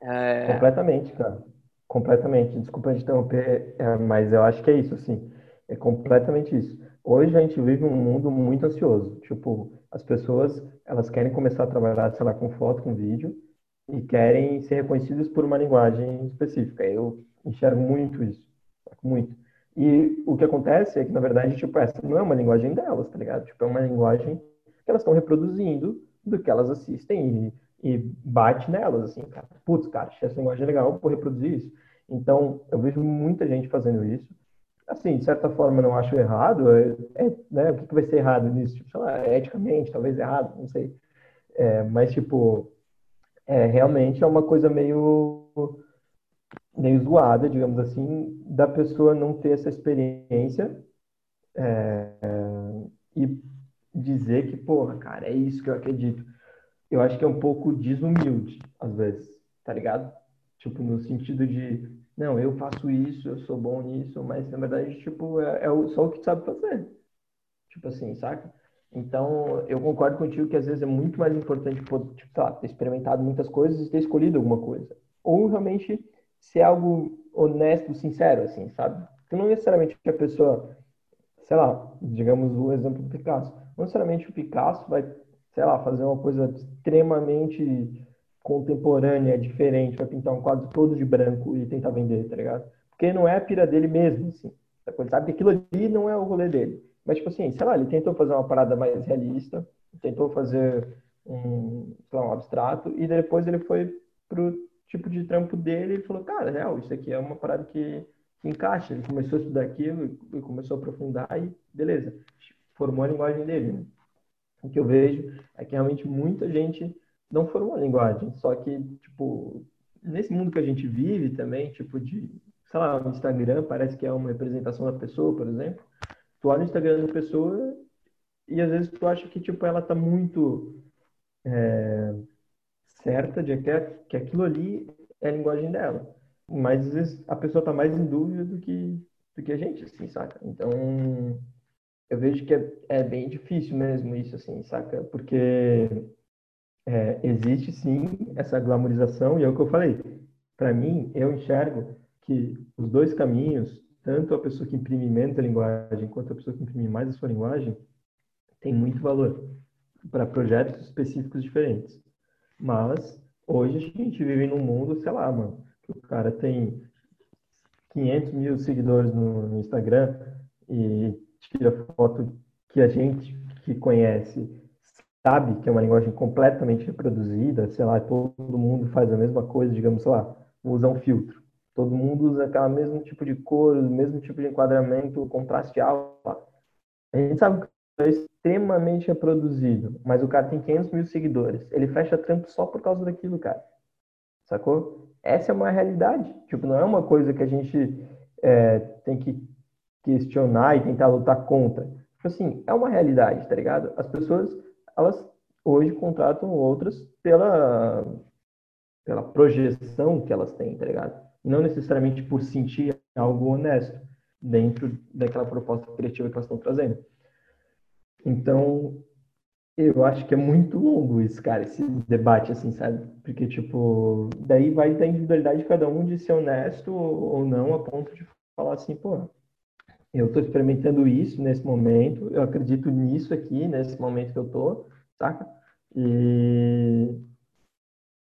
é... Completamente, cara. Completamente. Desculpa te interromper, é, mas eu acho que é isso, assim. É completamente isso. Hoje a gente vive um mundo muito ansioso. Tipo, as pessoas, elas querem começar a trabalhar, sei lá, com foto, com vídeo, e querem ser reconhecidas por uma linguagem específica. Eu enxergo muito isso. Muito. E o que acontece é que, na verdade, tipo, essa não é uma linguagem delas, tá ligado? Tipo, é uma linguagem que elas estão reproduzindo do que elas assistem. E e bate nelas, assim, cara. Putz, cara, essa linguagem legal, vou reproduzir isso. Então, eu vejo muita gente fazendo isso. Assim, de certa forma, não acho errado. É, é, né, o que, que vai ser errado nisso? Tipo, sei lá, eticamente, talvez errado, não sei. É, mas, tipo, é, realmente é uma coisa meio, meio zoada, digamos assim, da pessoa não ter essa experiência é, e dizer que, porra, cara, é isso que eu acredito eu acho que é um pouco desumilde, às vezes, tá ligado? Tipo, no sentido de, não, eu faço isso, eu sou bom nisso, mas na verdade, tipo, é, é só o que tu sabe fazer. Tipo assim, saca? Então, eu concordo contigo que às vezes é muito mais importante, tipo, tá, ter experimentado muitas coisas e ter escolhido alguma coisa. Ou realmente ser algo honesto, sincero, assim, sabe? Porque não necessariamente a pessoa, sei lá, digamos o exemplo do Picasso, não necessariamente o Picasso vai sei lá, fazer uma coisa extremamente contemporânea, diferente, vai pintar um quadro todo de branco e tentar vender, tá ligado? Porque não é a pira dele mesmo, assim. Ele sabe que aquilo ali não é o rolê dele. Mas, tipo assim, sei lá, ele tentou fazer uma parada mais realista, tentou fazer um, lá, um abstrato, e depois ele foi pro tipo de trampo dele e falou, cara, real, isso aqui é uma parada que, encaixa. Ele começou a estudar aquilo e começou a aprofundar e beleza, formou a linguagem dele, né? o que eu vejo é que realmente muita gente não formou a linguagem, só que, tipo, nesse mundo que a gente vive também, tipo, de, sei lá, o Instagram parece que é uma representação da pessoa, por exemplo, tu olha o Instagram da pessoa e às vezes tu acha que, tipo, ela tá muito é, certa de que, que aquilo ali é a linguagem dela, mas às vezes a pessoa tá mais em dúvida do que, do que a gente, assim, saca? Então, eu vejo que é, é, bem difícil mesmo isso, assim, saca? Porque é, existe sim essa glamorização, e é o que eu falei. Para mim, eu enxergo que os dois caminhos, tanto a pessoa que imprime menos a linguagem, quanto a pessoa que imprime mais a sua linguagem, tem muito valor para projetos específicos diferentes. Mas, hoje a gente vive num mundo, sei lá, mano, que o cara tem 500 mil seguidores no, Instagram e tira foto que a gente que conhece sabe que é uma linguagem completamente reproduzida, sei lá, todo mundo faz a mesma coisa, digamos, sei lá, usa um filtro. Todo mundo usa aquele mesmo tipo de cor, o mesmo tipo de enquadramento, contraste alto. A gente sabe é extremamente reproduzido, mas o cara tem 500 mil seguidores. Ele fecha trampo só por causa daquilo, cara. Sacou? Essa é uma realidade. Tipo, não é uma coisa que a gente é, tem que questionar e tentar lutar contra. Tipo assim, é uma realidade, tá ligado? As pessoas, elas hoje contratam outras pela, pela projeção que elas têm, tá ligado? Não necessariamente por sentir algo honesto dentro daquela proposta criativa que elas estão trazendo. Então, Eu acho que é muito longo isso, cara, esse debate, assim, sabe? Porque, tipo, daí vai da individualidade de cada um de ser honesto ou não, a ponto de falar assim, pô, eu estou experimentando isso nesse momento, eu acredito nisso aqui, nesse momento que eu tô, saca? E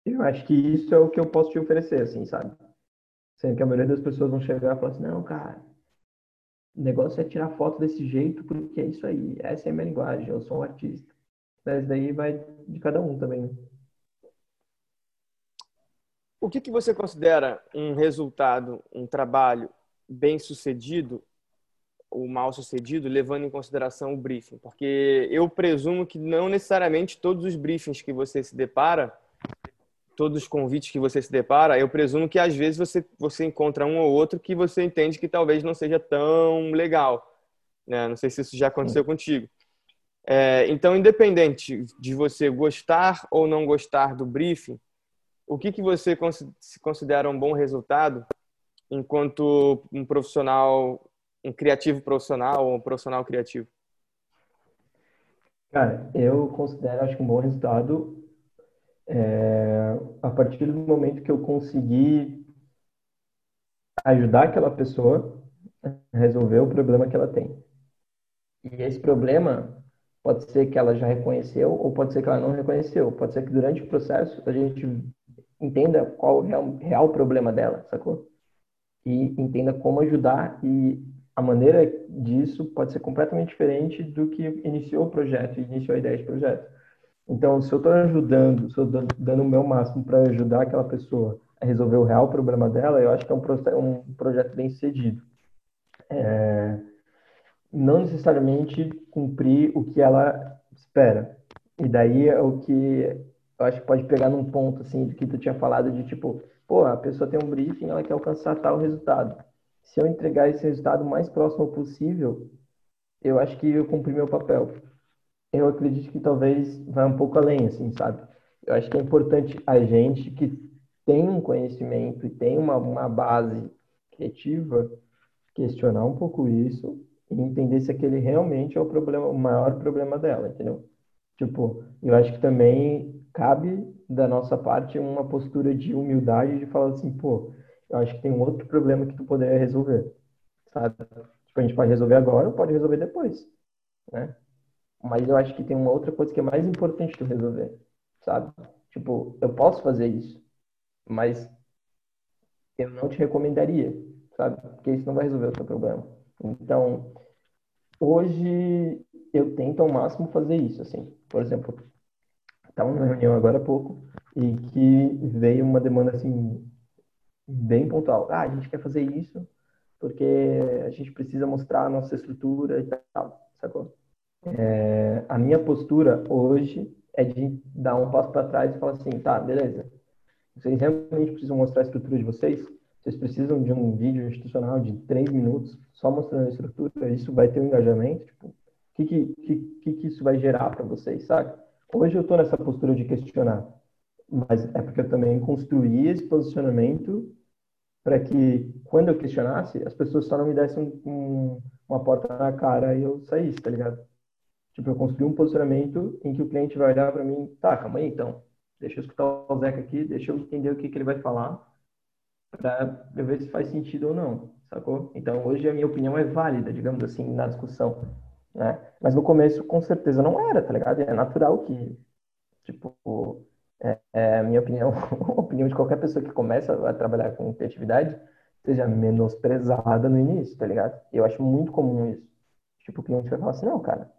eu acho que isso é o que eu posso te oferecer, assim, sabe? Sendo que a maioria das pessoas vão chegar e falar assim, não, cara, o negócio é tirar foto desse jeito porque é isso aí, essa é a minha linguagem, eu sou um artista. Mas daí vai de cada um também, né? O que, que você considera um resultado, um trabalho bem sucedido ou mal sucedido, levando em consideração o briefing? Porque eu presumo que não necessariamente todos os briefings que você se depara todos os convites que você se depara, eu presumo que às vezes você, você encontra um ou outro que você entende que talvez não seja tão legal. Né? Não sei se isso já aconteceu Sim. contigo. É, então, independente de você gostar ou não gostar do briefing, o que, que você considera um bom resultado enquanto um profissional, um criativo profissional ou um profissional criativo? Cara, eu considero, acho que um bom resultado é, a partir do momento que eu conseguir ajudar aquela pessoa a resolver o problema que ela tem. E esse problema pode ser que ela já reconheceu ou pode ser que ela não reconheceu. Pode ser que durante o processo a gente entenda qual é o real problema dela, sacou? E entenda como ajudar e a maneira disso pode ser completamente diferente do que iniciou o projeto, iniciou a ideia de projeto. Então, se eu estou ajudando, se eu estou dando o meu máximo para ajudar aquela pessoa a resolver o real problema dela, eu acho que é um, um projeto bem sucedido. É, não necessariamente cumprir o que ela espera. E daí é o que eu acho que pode pegar num ponto assim de que tu tinha falado de tipo, pô, a pessoa tem um briefing, ela quer alcançar tal resultado. Se eu entregar esse resultado o mais próximo possível, eu acho que eu cumpri meu papel eu acredito que talvez vai um pouco além, assim, sabe? Eu acho que é importante a gente que tem um conhecimento e tem uma, uma base criativa questionar um pouco isso e entender se aquele realmente é o problema, o maior problema dela, entendeu? Tipo, eu acho que também cabe da nossa parte uma postura de humildade de falar assim, pô, eu acho que tem um outro problema que tu poderia resolver, sabe? Tipo, a gente pode resolver agora ou pode resolver depois, né? Mas eu acho que tem uma outra coisa que é mais importante tu resolver, sabe? Tipo, eu posso fazer isso, mas eu não te recomendaria, sabe? Porque isso não vai resolver o teu problema. Então, hoje eu tento ao máximo fazer isso, assim. Por exemplo, estava numa reunião agora há pouco e que veio uma demanda assim bem pontual. Ah, a gente quer fazer isso porque a gente precisa mostrar a nossa estrutura e tal, sacou? É, a minha postura hoje é de dar um passo para trás e falar assim, tá, beleza. Vocês realmente precisam mostrar a estrutura de vocês? Vocês precisam de um vídeo institucional de três minutos só mostrando a estrutura? Isso vai ter um engajamento? Tipo, o que, que, que, que isso vai gerar para vocês, sabe? Hoje eu estou nessa postura de questionar, mas é porque eu também construí esse posicionamento para que, quando eu questionasse, as pessoas só não me dessem um, uma porta na cara e eu saísse, tá ligado? Tipo, eu construí um posicionamento em que o cliente vai olhar para mim, tá, calma aí então, deixa eu escutar o Zeca aqui, deixa eu entender o que, que ele vai falar, para eu ver se faz sentido ou não, sacou? Então, hoje a minha opinião é válida, digamos assim, na discussão, né? Mas no começo, com certeza, não era, tá ligado? É natural que, tipo, é, é minha opinião, a opinião de qualquer pessoa que começa a trabalhar com criatividade, seja menosprezada no início, tá ligado? Eu acho muito comum isso. Tipo, o cliente vai falar assim, não, cara,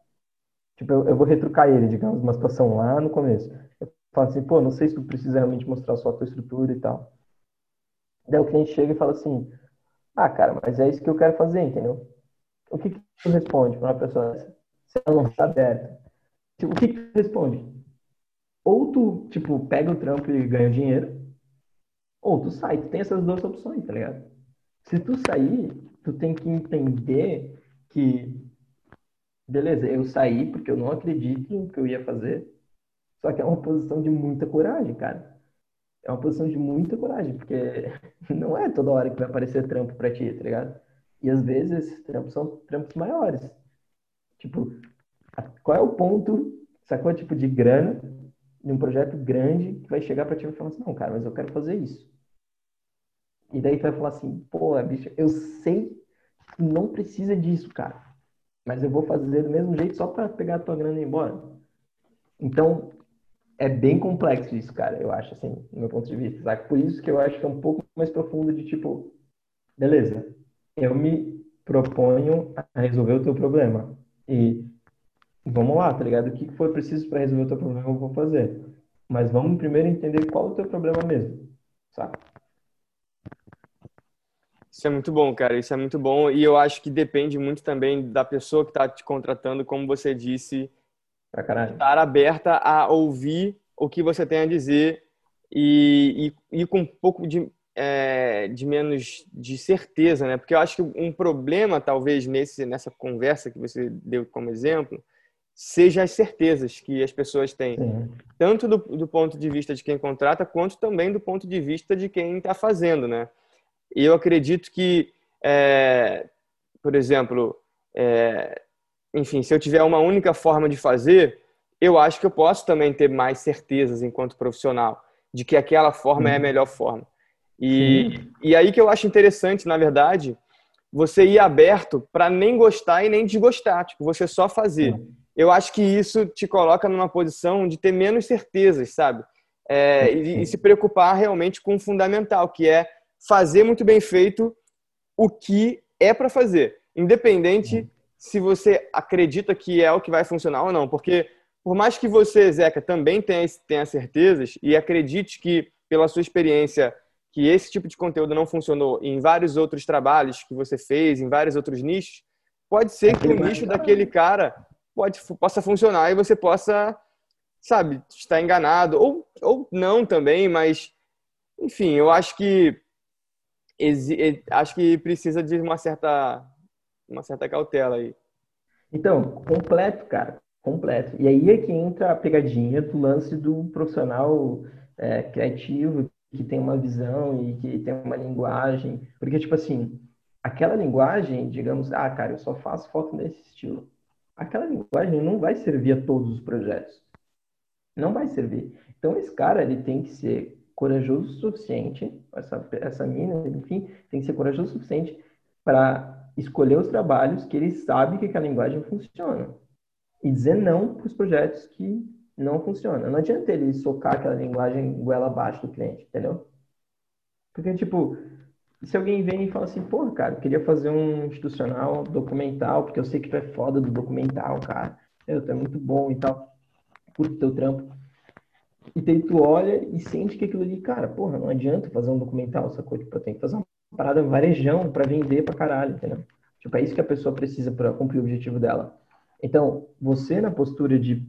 Tipo, eu, eu vou retrucar ele, digamos, uma situação lá no começo. Eu falo assim, pô, não sei se tu precisa realmente mostrar só a tua estrutura e tal. Daí o cliente chega e fala assim, ah, cara, mas é isso que eu quero fazer, entendeu? O que, que tu responde para uma pessoa dessa? Se ela não está aberta. Tipo, o que, que tu responde? Ou tu, tipo, pega o trampo e ganha dinheiro, ou tu sai. Tu tem essas duas opções, tá ligado? Se tu sair, tu tem que entender que beleza, eu saí porque eu não acredito no que eu ia fazer. Só que é uma posição de muita coragem, cara. É uma posição de muita coragem, porque não é toda hora que vai aparecer trampo pra ti, tá ligado? E às vezes esses trampos são trampos maiores. Tipo, qual é o ponto sacou? Tipo, de grana, de um projeto grande, que vai chegar para ti e falar assim, não, cara, mas eu quero fazer isso. E daí tu vai falar assim, pô, bicho, eu sei que não precisa disso, cara. Mas eu vou fazer do mesmo jeito só para pegar a tua grana e ir embora. Então, é bem complexo isso, cara, eu acho, assim, do meu ponto de vista, sabe? Por isso que eu acho que é um pouco mais profundo de tipo, beleza, eu me proponho a resolver o teu problema. E vamos lá, tá ligado? O que for preciso para resolver o teu problema, eu vou fazer. Mas vamos primeiro entender qual é o teu problema mesmo, sabe? Isso é muito bom, cara. Isso é muito bom. E eu acho que depende muito também da pessoa que está te contratando, como você disse, estar aberta a ouvir o que você tem a dizer e, e, e com um pouco de, é, de menos de certeza, né? Porque eu acho que um problema, talvez, nesse, nessa conversa que você deu como exemplo, seja as certezas que as pessoas têm, Sim. tanto do, do ponto de vista de quem contrata, quanto também do ponto de vista de quem está fazendo, né? E eu acredito que, é, por exemplo, é, enfim, se eu tiver uma única forma de fazer, eu acho que eu posso também ter mais certezas enquanto profissional de que aquela forma é a melhor forma. E, e aí que eu acho interessante, na verdade, você ir aberto para nem gostar e nem desgostar, tipo, você só fazer. Eu acho que isso te coloca numa posição de ter menos certezas, sabe? É, e, e se preocupar realmente com o fundamental, que é fazer muito bem feito o que é para fazer, independente uhum. se você acredita que é o que vai funcionar ou não, porque por mais que você, Zeca, também tenha, tenha certezas e acredite que pela sua experiência que esse tipo de conteúdo não funcionou em vários outros trabalhos que você fez, em vários outros nichos, pode ser que o nicho daquele cara pode, possa funcionar e você possa, sabe, estar enganado ou, ou não também, mas enfim, eu acho que acho que precisa de uma certa, uma certa cautela aí. Então, completo, cara, completo. E aí é que entra a pegadinha do lance do profissional é, criativo que tem uma visão e que tem uma linguagem. Porque, tipo assim, aquela linguagem, digamos, ah, cara, eu só faço foto nesse estilo. Aquela linguagem não vai servir a todos os projetos. Não vai servir. Então, esse cara, ele tem que ser corajoso o suficiente, essa, essa mina, enfim, tem que ser corajoso o suficiente para escolher os trabalhos que ele sabe que aquela linguagem funciona e dizer não para os projetos que não funcionam. Não adianta ele socar aquela linguagem goela abaixo do cliente, entendeu? Porque, tipo, se alguém vem e fala assim, pô, cara, queria fazer um institucional documental, porque eu sei que tu é foda do documental, cara. Eu, tu é muito bom e tal. Curto teu trampo. E daí tu olha e sente que aquilo ali, cara, porra, não adianta fazer um documental, sacou? Tipo, eu tenho que fazer uma parada varejão para vender pra caralho, entendeu? Tipo, é isso que a pessoa precisa para cumprir o objetivo dela. Então, você na postura de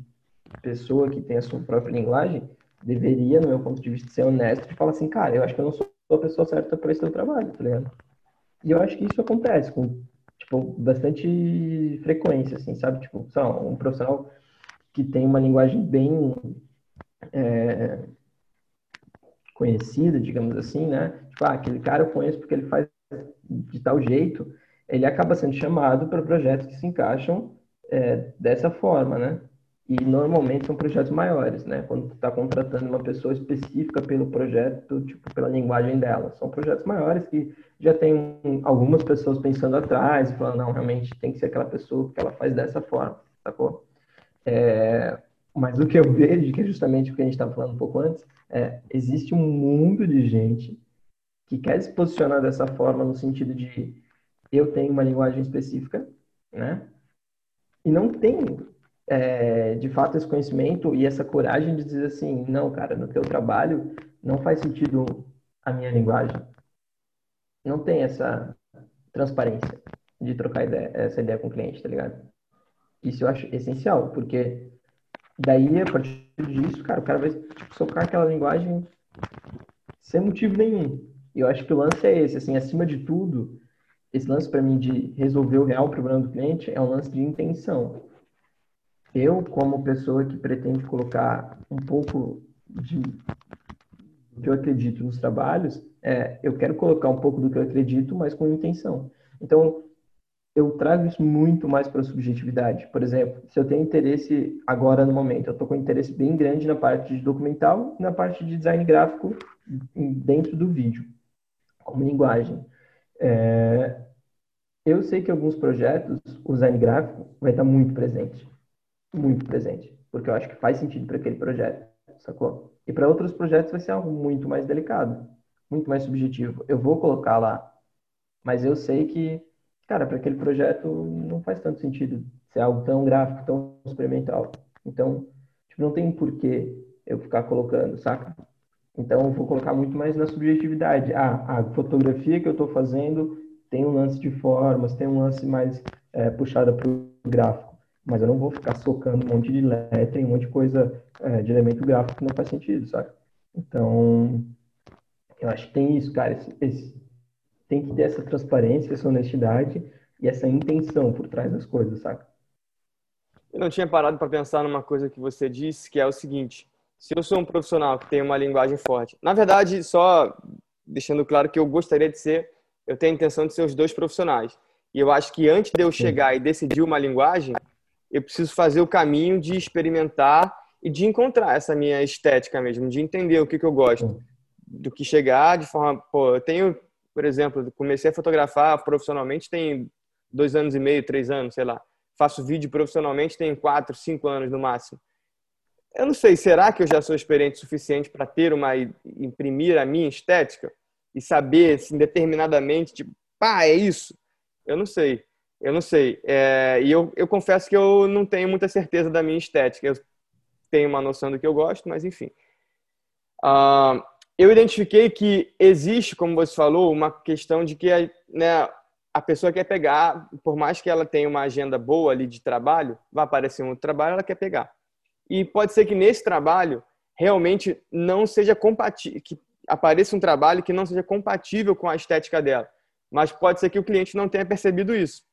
pessoa que tem a sua própria linguagem, deveria, no meu ponto de vista, ser honesto e falar assim, cara, eu acho que eu não sou a pessoa certa para esse teu trabalho, tá ligado? E eu acho que isso acontece com, tipo, bastante frequência, assim, sabe? Tipo, sei lá, um profissional que tem uma linguagem bem é, conhecida, digamos assim, né? Tipo, ah, aquele cara eu conheço porque ele faz de tal jeito, ele acaba sendo chamado para projetos que se encaixam é, dessa forma, né? E normalmente são projetos maiores, né? Quando tu está contratando uma pessoa específica pelo projeto, tipo, pela linguagem dela. São projetos maiores que já tem algumas pessoas pensando atrás, falando, não, realmente tem que ser aquela pessoa que ela faz dessa forma, sacou? É, mas o que eu vejo, que é justamente o que a gente estava falando um pouco antes, é existe um mundo de gente que quer se posicionar dessa forma no sentido de eu tenho uma linguagem específica, né? E não tem, é, de fato, esse conhecimento e essa coragem de dizer assim, não, cara, no teu trabalho não faz sentido a minha linguagem. Não tem essa transparência de trocar ideia, essa ideia com o cliente, tá ligado? Isso eu acho essencial, porque Daí, a partir disso, cara, o cara vai tipo, socar aquela linguagem sem motivo nenhum. E eu acho que o lance é esse, assim, acima de tudo, esse lance para mim de resolver o real problema do cliente é um lance de intenção. Eu, como pessoa que pretende colocar um pouco de do que eu acredito nos trabalhos, é, eu quero colocar um pouco do que eu acredito, mas com intenção. Então, eu trago isso muito mais para a subjetividade. Por exemplo, se eu tenho interesse agora no momento, eu estou com interesse bem grande na parte de documental, na parte de design gráfico dentro do vídeo, como linguagem. É, eu sei que alguns projetos, o design gráfico vai estar muito presente, muito presente, porque eu acho que faz sentido para aquele projeto, sacou? E para outros projetos vai ser algo muito mais delicado, muito mais subjetivo. Eu vou colocar lá, mas eu sei que cara, para aquele projeto não faz tanto sentido ser algo tão gráfico, tão experimental. Então, tipo, não tem porquê eu ficar colocando, saca? Então, eu vou colocar muito mais na subjetividade. Ah, a fotografia que eu estou fazendo tem um lance de formas, tem um lance mais é, puxada para o gráfico. Mas eu não vou ficar socando um monte de letra e um monte de coisa é, de elemento gráfico que não faz sentido, saca? Então, eu acho que tem isso, cara. Esse, esse, tem que ter essa transparência, essa honestidade e essa intenção por trás das coisas, saca? Eu não tinha parado para pensar numa coisa que você disse, que é o seguinte: se eu sou um profissional que tem uma linguagem forte, na verdade, só deixando claro que eu gostaria de ser, eu tenho a intenção de ser os dois profissionais. E eu acho que antes de eu chegar e decidir uma linguagem, eu preciso fazer o caminho de experimentar e de encontrar essa minha estética mesmo, de entender o que, que eu gosto. Do que chegar de forma. Pô, eu tenho por exemplo, comecei a fotografar profissionalmente tem dois anos e meio, três anos, sei lá. Faço vídeo profissionalmente tem quatro, cinco anos no máximo. Eu não sei, será que eu já sou experiente o suficiente para ter uma imprimir a minha estética e saber assim, determinadamente, tipo, pá, é isso? Eu não sei, eu não sei. É, e eu, eu confesso que eu não tenho muita certeza da minha estética. Eu tenho uma noção do que eu gosto, mas enfim. Uh, eu identifiquei que existe, como você falou, uma questão de que né, a pessoa quer pegar, por mais que ela tenha uma agenda boa ali de trabalho, vai aparecer um outro trabalho, ela quer pegar. E pode ser que nesse trabalho realmente não seja compatível, que apareça um trabalho que não seja compatível com a estética dela. Mas pode ser que o cliente não tenha percebido isso.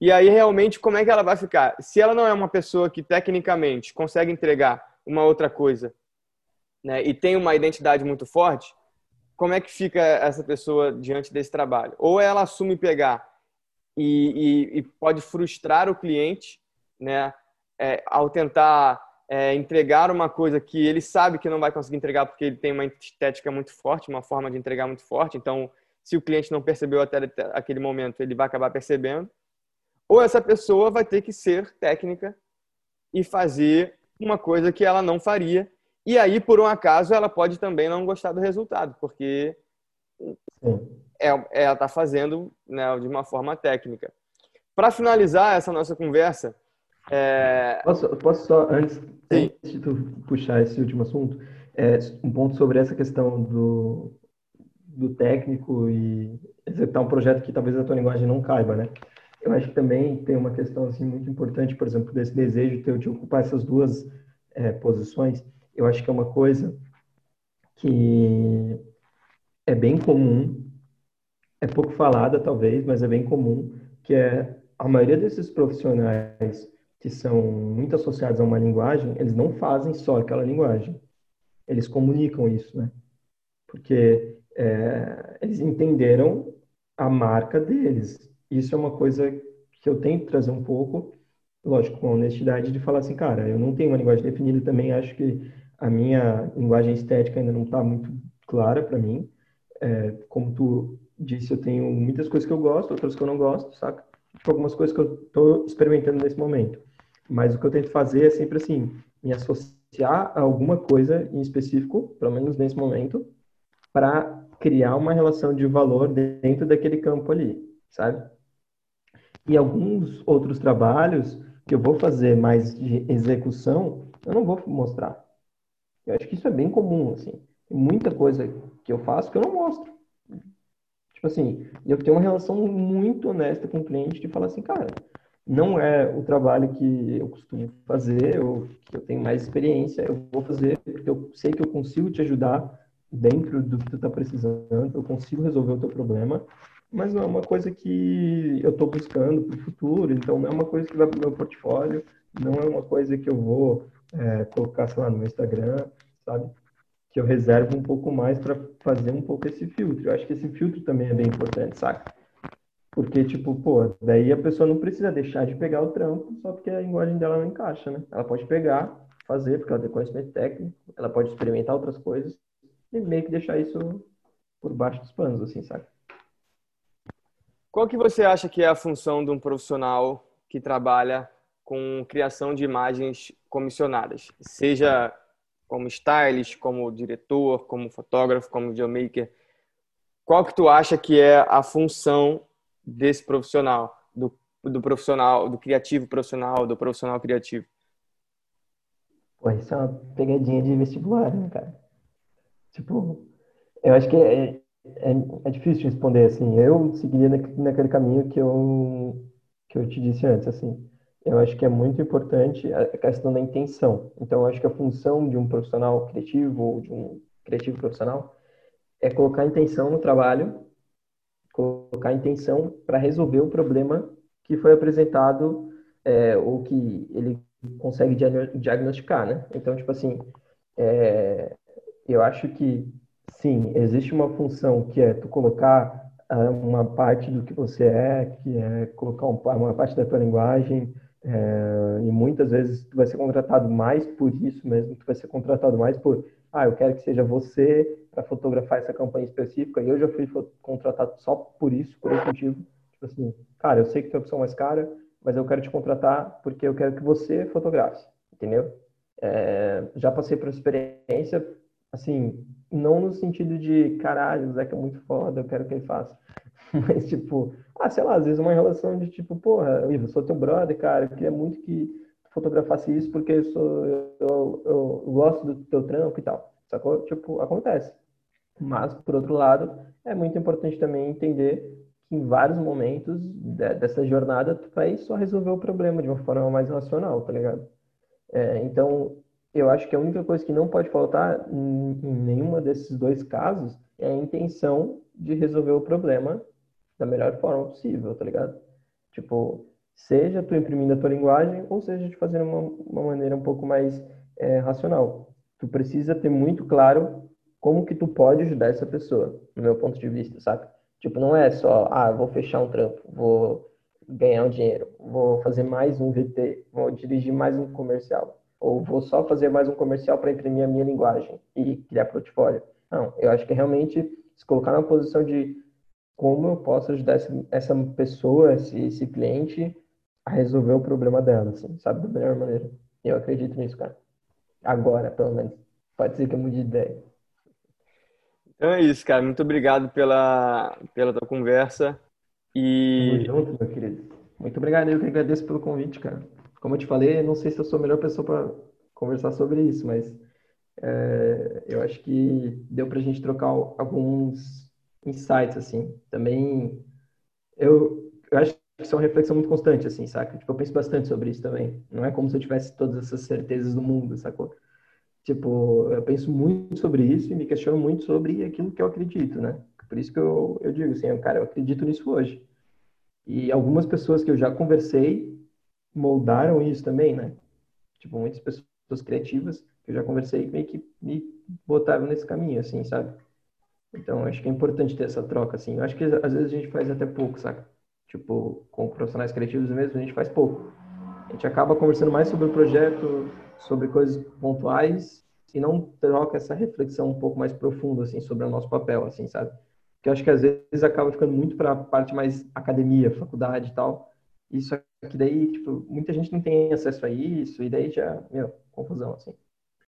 E aí, realmente, como é que ela vai ficar? Se ela não é uma pessoa que, tecnicamente, consegue entregar uma outra coisa né, e tem uma identidade muito forte, como é que fica essa pessoa diante desse trabalho? Ou ela assume pegar e, e, e pode frustrar o cliente, né, é, ao tentar é, entregar uma coisa que ele sabe que não vai conseguir entregar porque ele tem uma estética muito forte, uma forma de entregar muito forte. Então, se o cliente não percebeu até aquele momento, ele vai acabar percebendo. Ou essa pessoa vai ter que ser técnica e fazer uma coisa que ela não faria e aí, por um acaso, ela pode também não gostar do resultado, porque é, ela está fazendo né, de uma forma técnica. Para finalizar essa nossa conversa. É... Posso, posso só, antes, antes, de tu puxar esse último assunto, é, um ponto sobre essa questão do, do técnico e executar um projeto que talvez a tua linguagem não caiba, né? Eu acho que também tem uma questão assim muito importante, por exemplo, desse desejo teu de ocupar essas duas é, posições eu acho que é uma coisa que é bem comum, é pouco falada talvez, mas é bem comum, que é a maioria desses profissionais que são muito associados a uma linguagem, eles não fazem só aquela linguagem, eles comunicam isso, né? Porque é, eles entenderam a marca deles. Isso é uma coisa que eu tento trazer um pouco, lógico, com honestidade, de falar assim, cara, eu não tenho uma linguagem definida também, acho que a minha linguagem estética ainda não está muito clara para mim. É, como tu disse, eu tenho muitas coisas que eu gosto, outras que eu não gosto, saca? Tipo, algumas coisas que eu estou experimentando nesse momento. Mas o que eu tento fazer é sempre assim, me associar a alguma coisa em específico, pelo menos nesse momento, para criar uma relação de valor dentro daquele campo ali, sabe? E alguns outros trabalhos que eu vou fazer mais de execução, eu não vou mostrar. Eu acho que isso é bem comum, assim. Muita coisa que eu faço que eu não mostro. Tipo assim, eu tenho uma relação muito honesta com o cliente de falar assim, cara, não é o trabalho que eu costumo fazer, ou que eu tenho mais experiência, eu vou fazer porque eu sei que eu consigo te ajudar dentro do que tu está precisando, eu consigo resolver o teu problema, mas não é uma coisa que eu estou buscando para o futuro, então não é uma coisa que vai para o meu portfólio, não é uma coisa que eu vou é, colocar, sei lá, no meu Instagram, sabe? Que eu reservo um pouco mais para fazer um pouco esse filtro. Eu acho que esse filtro também é bem importante, saca? Porque, tipo, pô, daí a pessoa não precisa deixar de pegar o trampo só porque a linguagem dela não encaixa, né? Ela pode pegar, fazer, porque ela tem conhecimento técnico, ela pode experimentar outras coisas e meio que deixar isso por baixo dos panos, assim, sabe? Qual que você acha que é a função de um profissional que trabalha com criação de imagens comissionadas? Seja como stylist, como diretor, como fotógrafo, como videomaker. Qual que tu acha que é a função desse profissional, do, do profissional, do criativo profissional, do profissional criativo? Pô, isso é uma pegadinha de vestibular, né, cara? Tipo, eu acho que é, é, é difícil de responder, assim. Eu seguiria naquele caminho que eu, que eu te disse antes, assim. Eu acho que é muito importante a questão da intenção. Então, eu acho que a função de um profissional criativo ou de um criativo profissional é colocar intenção no trabalho colocar intenção para resolver o problema que foi apresentado é, ou que ele consegue diagnosticar, né? Então, tipo assim, é, eu acho que sim, existe uma função que é tu colocar uh, uma parte do que você é, que é colocar uma parte da tua linguagem, é, e muitas vezes tu vai ser contratado mais por isso mesmo, tu vai ser contratado mais por ah, eu quero que seja você para fotografar essa campanha específica, e eu já fui contratado só por isso, por esse motivo. Tipo assim, cara, eu sei que tem a opção mais cara, mas eu quero te contratar porque eu quero que você fotografe, entendeu? É, já passei por experiência, assim, não no sentido de, caralho, o Zeca é muito foda, eu quero que ele faça. Mas, tipo, ah, sei lá, às vezes uma relação de tipo, porra, Ivo, sou teu brother, cara, eu queria muito que fotografasse isso porque eu, sou, eu, eu, eu, gosto do teu trampo e tal. Sacou? Tipo, acontece. Mas, por outro lado, é muito importante também entender que em vários momentos dessa jornada tu vai só resolver o problema de uma forma mais racional, tá ligado? É, então, eu acho que a única coisa que não pode faltar em nenhuma desses dois casos é a intenção de resolver o problema da melhor forma possível, tá ligado? Tipo, seja tu imprimindo a tua linguagem ou seja de fazer uma, uma maneira um pouco mais é, racional. Tu precisa ter muito claro como que tu pode ajudar essa pessoa, no meu ponto de vista, sabe? Tipo, não é só, ah, vou fechar um trampo, vou ganhar um dinheiro, vou fazer mais um VT, vou dirigir mais um comercial, ou vou só fazer mais um comercial para imprimir a minha linguagem e criar portfólio. Não, eu acho que realmente se colocar na posição de como eu posso ajudar essa, pessoa, esse, esse cliente, a resolver o problema dela, assim, sabe? Da melhor maneira. Eu acredito nisso, cara. Agora, pelo menos. Pode ser que eu mude de ideia. Então é isso, cara. Muito obrigado pela, pela tua conversa. E... Tamo junto, meu querido. Muito obrigado. Eu que agradeço pelo convite, cara. Como eu te falei, não sei se eu sou a melhor pessoa para conversar sobre isso, mas é, eu acho que deu pra gente trocar alguns insights, assim. Também, eu, eu acho isso é uma reflexão muito constante, assim, saca? Tipo, eu penso bastante sobre isso também. Não é como se eu tivesse todas essas certezas do mundo, sacou? Tipo, eu penso muito sobre isso e me questiono muito sobre aquilo que eu acredito, né? Por isso que eu, eu digo assim, cara, eu acredito nisso hoje. E algumas pessoas que eu já conversei moldaram isso também, né? Tipo, muitas pessoas criativas que eu já conversei meio que me botaram nesse caminho, assim, sabe? Então, acho que é importante ter essa troca, assim. Eu acho que às vezes a gente faz até pouco, saca? Tipo, com profissionais criativos mesmo, a gente faz pouco. A gente acaba conversando mais sobre o projeto, sobre coisas pontuais e não troca essa reflexão um pouco mais profunda, assim, sobre o nosso papel, assim, sabe? Que eu acho que às vezes acaba ficando muito para a parte mais academia, faculdade e tal. Isso aqui daí, tipo, muita gente não tem acesso a isso e daí já, meu, confusão, assim.